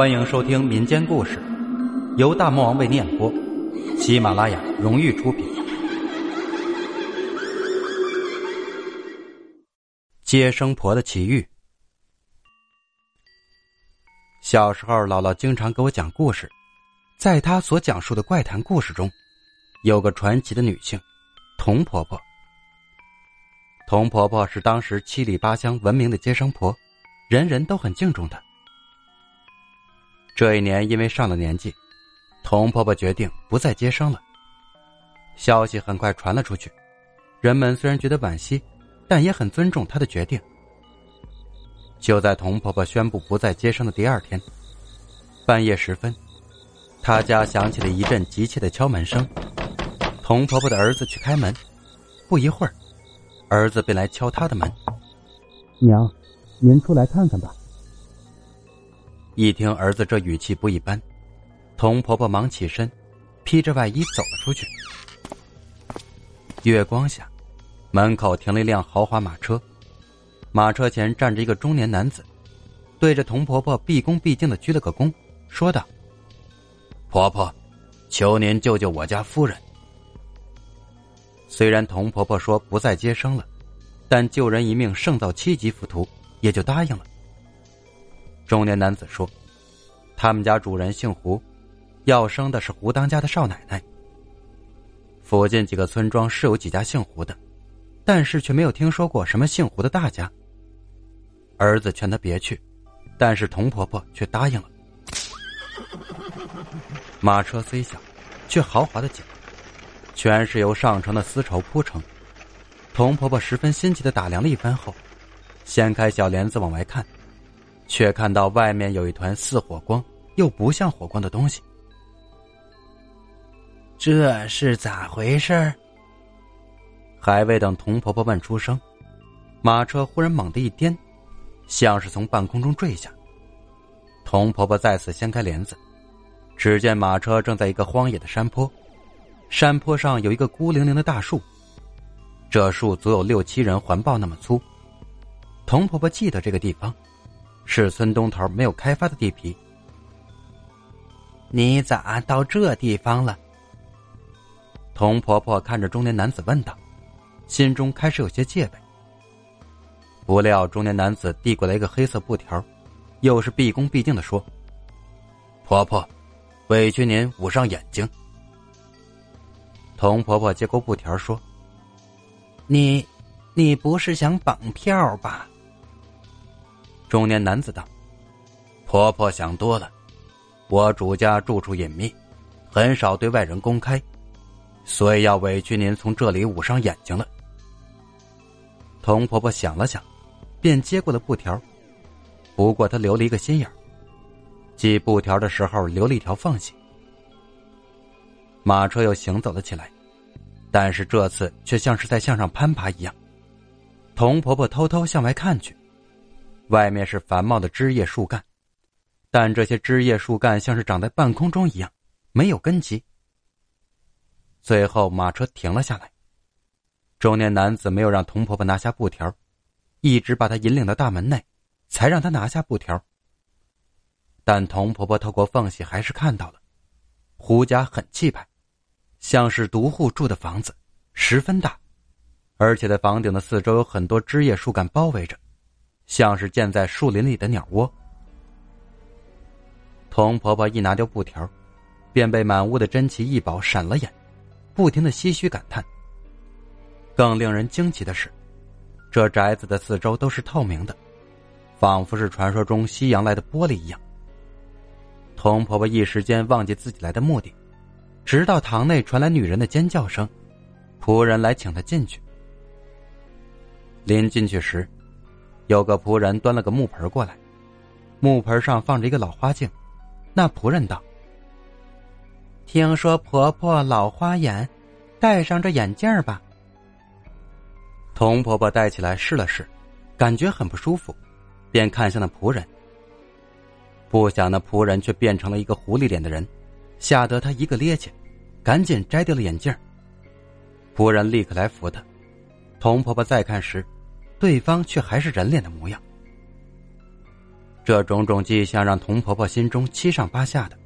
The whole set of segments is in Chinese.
欢迎收听民间故事，由大魔王为你演播，喜马拉雅荣誉出品。接生婆的奇遇。小时候，姥姥经常给我讲故事，在她所讲述的怪谈故事中，有个传奇的女性——童婆婆。童婆婆是当时七里八乡闻名的接生婆，人人都很敬重她。这一年，因为上了年纪，童婆婆决定不再接生了。消息很快传了出去，人们虽然觉得惋惜，但也很尊重她的决定。就在童婆婆宣布不再接生的第二天，半夜时分，她家响起了一阵急切的敲门声。童婆婆的儿子去开门，不一会儿。儿子便来敲他的门，娘，您出来看看吧。一听儿子这语气不一般，童婆婆忙起身，披着外衣走了出去。月光下，门口停了一辆豪华马车，马车前站着一个中年男子，对着童婆婆毕恭毕敬的鞠了个躬，说道：“婆婆，求您救救我家夫人。”虽然童婆婆说不再接生了，但救人一命胜造七级浮屠，也就答应了。中年男子说：“他们家主人姓胡，要生的是胡当家的少奶奶。附近几个村庄是有几家姓胡的，但是却没有听说过什么姓胡的大家。”儿子劝他别去，但是童婆婆却答应了。马车虽小，却豪华的紧。全是由上乘的丝绸铺成。童婆婆十分心急的打量了一番后，掀开小帘子往外看，却看到外面有一团似火光又不像火光的东西。这是咋回事？还未等童婆婆问出声，马车忽然猛地一颠，像是从半空中坠下。童婆婆再次掀开帘子，只见马车正在一个荒野的山坡。山坡上有一个孤零零的大树，这树足有六七人环抱那么粗。童婆婆记得这个地方，是村东头没有开发的地皮。你咋到这地方了？童婆婆看着中年男子问道，心中开始有些戒备。不料中年男子递过来一个黑色布条，又是毕恭毕敬的说：“婆婆，委屈您捂上眼睛。”童婆婆接过布条说：“你，你不是想绑票吧？”中年男子道：“婆婆想多了，我主家住处隐秘，很少对外人公开，所以要委屈您从这里捂上眼睛了。”童婆婆想了想，便接过了布条，不过她留了一个心眼系布条的时候留了一条缝隙。马车又行走了起来，但是这次却像是在向上攀爬一样。童婆婆偷偷向外看去，外面是繁茂的枝叶树干，但这些枝叶树干像是长在半空中一样，没有根基。最后，马车停了下来。中年男子没有让童婆婆拿下布条，一直把她引领到大门内，才让她拿下布条。但童婆婆透过缝隙还是看到了，胡家很气派。像是独户住的房子，十分大，而且在房顶的四周有很多枝叶树干包围着，像是建在树林里的鸟窝。童婆婆一拿掉布条，便被满屋的珍奇异宝闪了眼，不停的唏嘘感叹。更令人惊奇的是，这宅子的四周都是透明的，仿佛是传说中西洋来的玻璃一样。童婆婆一时间忘记自己来的目的。直到堂内传来女人的尖叫声，仆人来请她进去。临进去时，有个仆人端了个木盆过来，木盆上放着一个老花镜。那仆人道：“听说婆婆老花眼，戴上这眼镜吧。”童婆婆戴起来试了试，感觉很不舒服，便看向那仆人。不想那仆人却变成了一个狐狸脸的人。吓得他一个趔趄，赶紧摘掉了眼镜。仆人立刻来扶他。童婆婆再看时，对方却还是人脸的模样。这种种迹象让童婆婆心中七上八下的。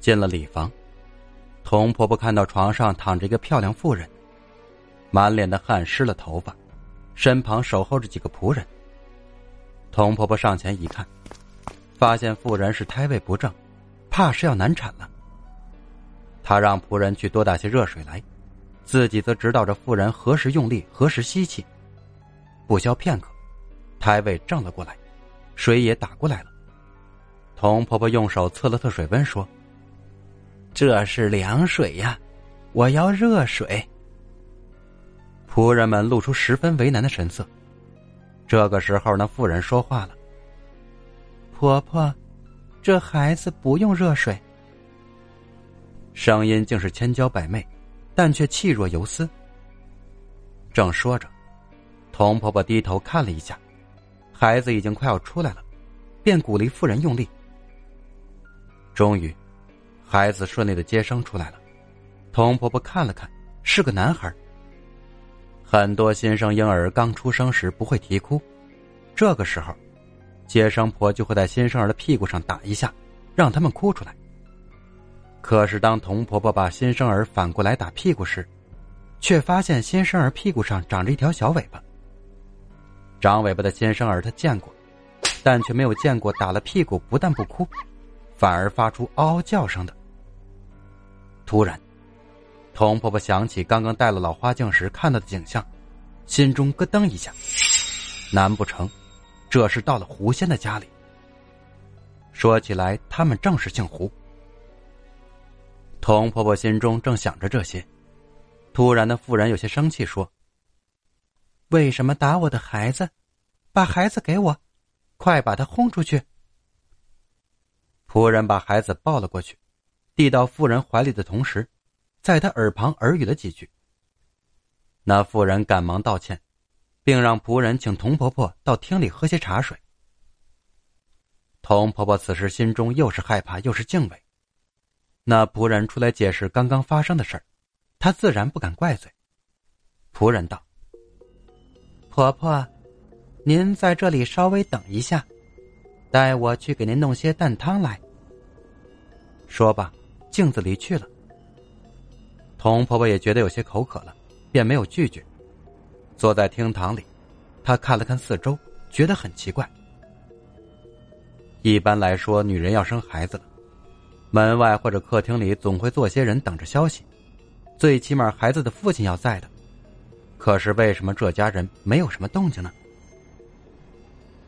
进了礼房，童婆婆看到床上躺着一个漂亮妇人，满脸的汗湿了头发，身旁守候着几个仆人。童婆婆上前一看，发现妇人是胎位不正，怕是要难产了。她让仆人去多打些热水来，自己则指导着妇人何时用力，何时吸气。不消片刻，胎位正了过来，水也打过来了。童婆婆用手测了测水温，说：“这是凉水呀，我要热水。”仆人们露出十分为难的神色。这个时候，那妇人说话了：“婆婆，这孩子不用热水。”声音竟是千娇百媚，但却气若游丝。正说着。童婆婆低头看了一下，孩子已经快要出来了，便鼓励妇人用力。终于，孩子顺利的接生出来了。童婆婆看了看，是个男孩。很多新生婴儿刚出生时不会啼哭，这个时候，接生婆就会在新生儿的屁股上打一下，让他们哭出来。可是当童婆婆把新生儿反过来打屁股时，却发现新生儿屁股上长着一条小尾巴。长尾巴的新生儿他见过，但却没有见过打了屁股不但不哭，反而发出嗷嗷叫声的。突然，童婆婆想起刚刚戴了老花镜时看到的景象，心中咯噔一下。难不成，这是到了狐仙的家里？说起来，他们正是姓胡。童婆婆心中正想着这些，突然的妇人有些生气说。为什么打我的孩子？把孩子给我，快把他轰出去！仆人把孩子抱了过去，递到妇人怀里的同时，在他耳旁耳语了几句。那妇人赶忙道歉，并让仆人请童婆婆到厅里喝些茶水。童婆婆此时心中又是害怕又是敬畏。那仆人出来解释刚刚发生的事儿，她自然不敢怪罪。仆人道。婆婆，您在这里稍微等一下，待我去给您弄些蛋汤来。说罢，镜子离去了。童婆婆也觉得有些口渴了，便没有拒绝，坐在厅堂里，她看了看四周，觉得很奇怪。一般来说，女人要生孩子了，门外或者客厅里总会坐些人等着消息，最起码孩子的父亲要在的。可是为什么这家人没有什么动静呢？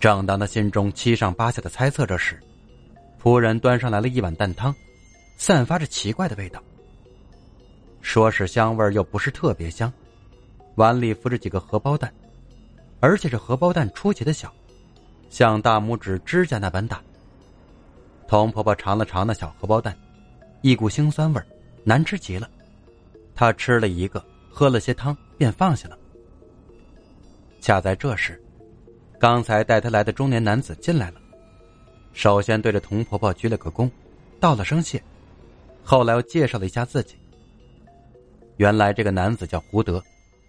正当他心中七上八下的猜测着时，仆人端上来了一碗蛋汤，散发着奇怪的味道。说是香味又不是特别香，碗里浮着几个荷包蛋，而且这荷包蛋出奇的小，像大拇指指甲那般大。童婆婆尝了尝那小荷包蛋，一股腥酸味难吃极了。她吃了一个，喝了些汤。便放下了。恰在这时，刚才带他来的中年男子进来了，首先对着童婆婆鞠了个躬，道了声谢，后来又介绍了一下自己。原来这个男子叫胡德，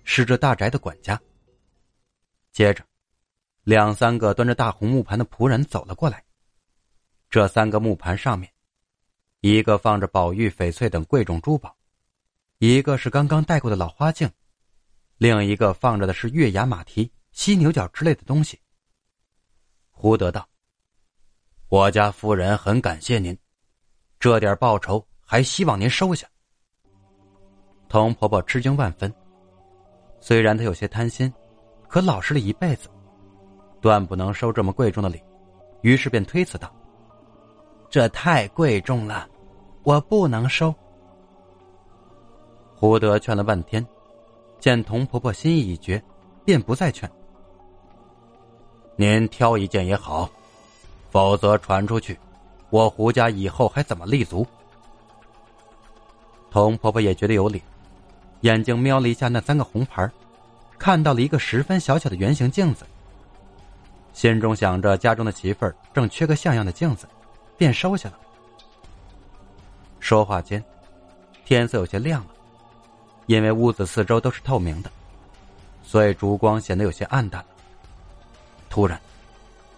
是这大宅的管家。接着，两三个端着大红木盘的仆人走了过来。这三个木盘上面，一个放着宝玉、翡翠等贵重珠宝，一个是刚刚戴过的老花镜。另一个放着的是月牙马蹄、犀牛角之类的东西。胡德道：“我家夫人很感谢您，这点报酬还希望您收下。”童婆婆吃惊万分，虽然她有些贪心，可老实了一辈子，断不能收这么贵重的礼，于是便推辞道：“这太贵重了，我不能收。”胡德劝了半天。见童婆婆心意已决，便不再劝。您挑一件也好，否则传出去，我胡家以后还怎么立足？童婆婆也觉得有理，眼睛瞄了一下那三个红牌，看到了一个十分小巧的圆形镜子，心中想着家中的媳妇儿正缺个像样的镜子，便收下了。说话间，天色有些亮了。因为屋子四周都是透明的，所以烛光显得有些暗淡了。突然，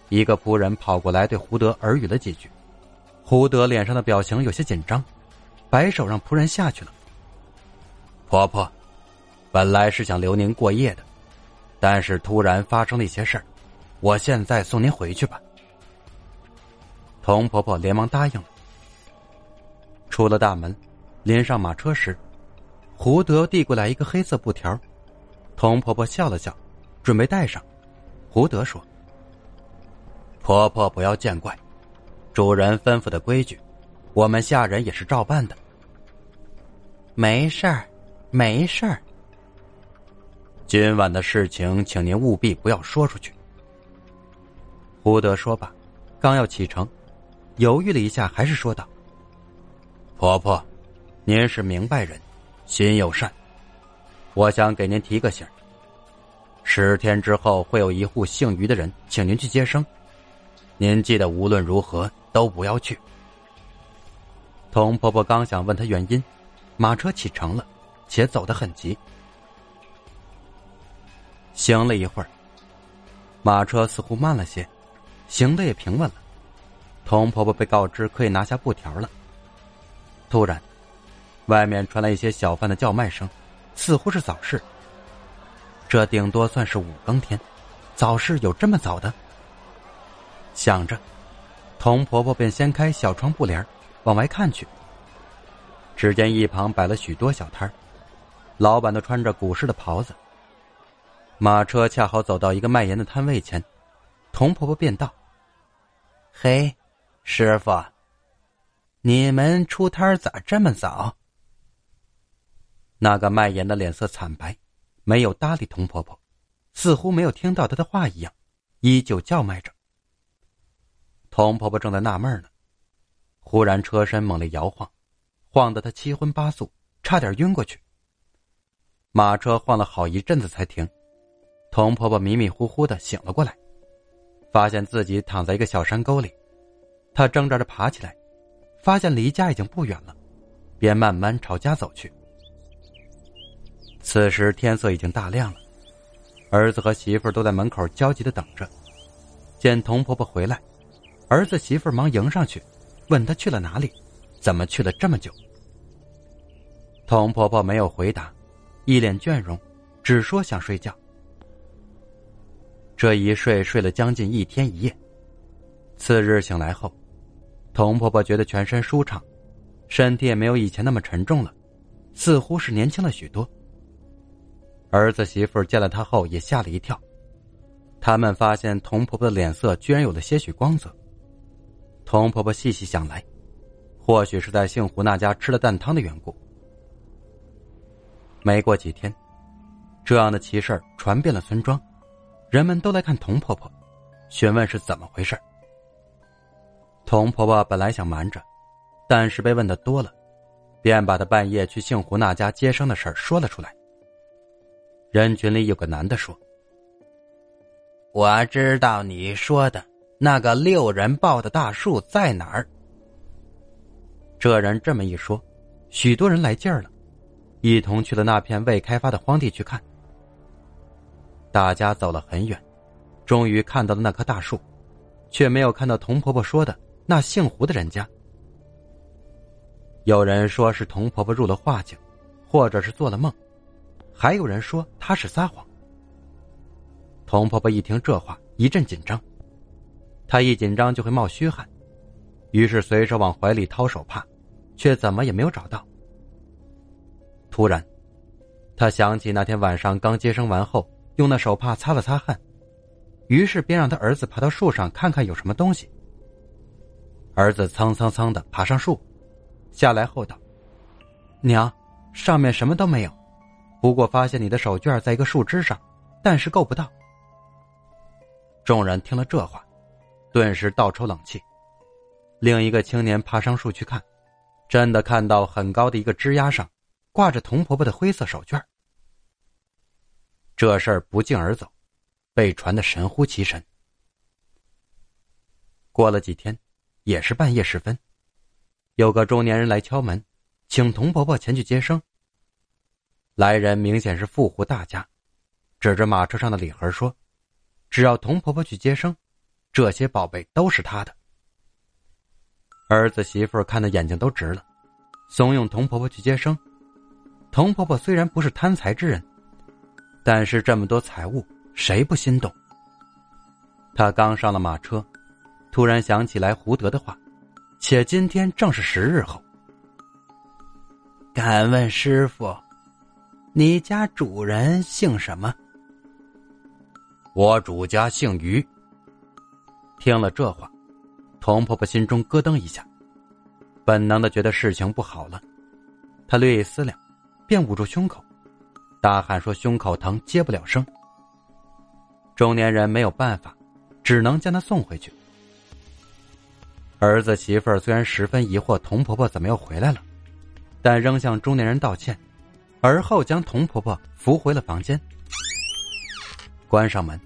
一个仆人跑过来对胡德耳语了几句，胡德脸上的表情有些紧张，摆手让仆人下去了。婆婆，本来是想留您过夜的，但是突然发生了一些事儿，我现在送您回去吧。童婆婆连忙答应了。出了大门，临上马车时，胡德递过来一个黑色布条，童婆婆笑了笑，准备带上。胡德说。婆婆不要见怪，主人吩咐的规矩，我们下人也是照办的。没事儿，没事儿。今晚的事情，请您务必不要说出去。胡德说罢，刚要启程，犹豫了一下，还是说道：“婆婆，您是明白人，心又善，我想给您提个醒十天之后会有一户姓于的人请您去接生。”您记得无论如何都不要去。童婆婆刚想问他原因，马车启程了，且走得很急。行了一会儿，马车似乎慢了些，行的也平稳了。童婆婆被告知可以拿下布条了。突然，外面传来一些小贩的叫卖声，似乎是早市。这顶多算是五更天，早市有这么早的？想着，童婆婆便掀开小窗布帘，往外看去。只见一旁摆了许多小摊老板都穿着古式的袍子。马车恰好走到一个卖盐的摊位前，童婆婆便道：“嘿，师傅，你们出摊咋这么早？”那个卖盐的脸色惨白，没有搭理童婆婆，似乎没有听到她的话一样，依旧叫卖着。童婆婆正在纳闷呢，忽然车身猛烈摇晃，晃得她七荤八素，差点晕过去。马车晃了好一阵子才停，童婆婆迷迷糊糊的醒了过来，发现自己躺在一个小山沟里，她挣扎着爬起来，发现离家已经不远了，便慢慢朝家走去。此时天色已经大亮了，儿子和媳妇都在门口焦急的等着，见童婆婆回来。儿子媳妇忙迎上去，问他去了哪里，怎么去了这么久。童婆婆没有回答，一脸倦容，只说想睡觉。这一睡睡了将近一天一夜。次日醒来后，童婆婆觉得全身舒畅，身体也没有以前那么沉重了，似乎是年轻了许多。儿子媳妇见了她后也吓了一跳，他们发现童婆婆的脸色居然有了些许光泽。童婆婆细细想来，或许是在姓胡那家吃了蛋汤的缘故。没过几天，这样的奇事传遍了村庄，人们都来看童婆婆，询问是怎么回事。童婆婆本来想瞒着，但是被问的多了，便把她半夜去姓胡那家接生的事说了出来。人群里有个男的说：“我知道你说的。”那个六人抱的大树在哪儿？这人这么一说，许多人来劲儿了，一同去了那片未开发的荒地去看。大家走了很远，终于看到了那棵大树，却没有看到童婆婆说的那姓胡的人家。有人说是童婆婆入了化境，或者是做了梦，还有人说他是撒谎。童婆婆一听这话，一阵紧张。她一紧张就会冒虚汗，于是随手往怀里掏手帕，却怎么也没有找到。突然，他想起那天晚上刚接生完后用那手帕擦了擦汗，于是便让他儿子爬到树上看看有什么东西。儿子蹭蹭蹭的爬上树，下来后道：“娘，上面什么都没有，不过发现你的手绢在一个树枝上，但是够不到。”众人听了这话。顿时倒抽冷气。另一个青年爬上树去看，真的看到很高的一个枝丫上挂着童婆婆的灰色手绢。这事儿不胫而走，被传的神乎其神。过了几天，也是半夜时分，有个中年人来敲门，请童婆婆前去接生。来人明显是富户大家，指着马车上的礼盒说：“只要童婆婆去接生。”这些宝贝都是他的。儿子媳妇看的眼睛都直了，怂恿童婆婆去接生。童婆婆虽然不是贪财之人，但是这么多财物，谁不心动？他刚上了马车，突然想起来胡德的话，且今天正是十日后。敢问师傅，你家主人姓什么？我主家姓于。听了这话，童婆婆心中咯噔一下，本能的觉得事情不好了。她略一思量，便捂住胸口，大喊说：“胸口疼，接不了声。”中年人没有办法。只能将他送回去。儿子媳妇儿虽然十分疑惑童婆婆怎么又回来了，但仍向中年人道歉，而后将童婆婆扶回了房间，关上门。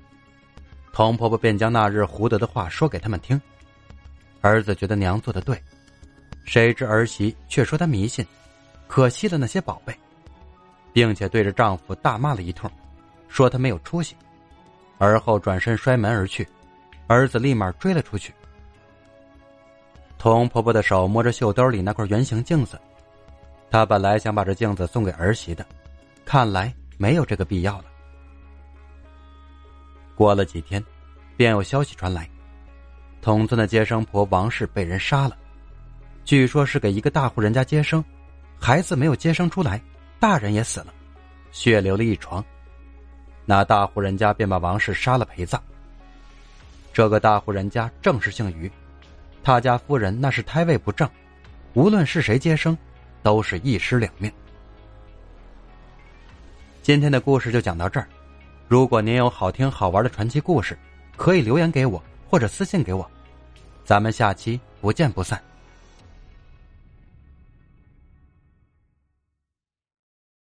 童婆婆便将那日胡德的话说给他们听。儿子觉得娘做的对，谁知儿媳却说他迷信，可惜了那些宝贝，并且对着丈夫大骂了一通，说他没有出息，而后转身摔门而去。儿子立马追了出去。童婆婆的手摸着袖兜里那块圆形镜子，他本来想把这镜子送给儿媳的，看来没有这个必要了。过了几天，便有消息传来，同村的接生婆王氏被人杀了，据说是给一个大户人家接生，孩子没有接生出来，大人也死了，血流了一床，那大户人家便把王氏杀了陪葬。这个大户人家正是姓于，他家夫人那是胎位不正，无论是谁接生，都是一尸两命。今天的故事就讲到这儿，如果您有好听好玩的传奇故事，可以留言给我或者私信给我，咱们下期不见不散。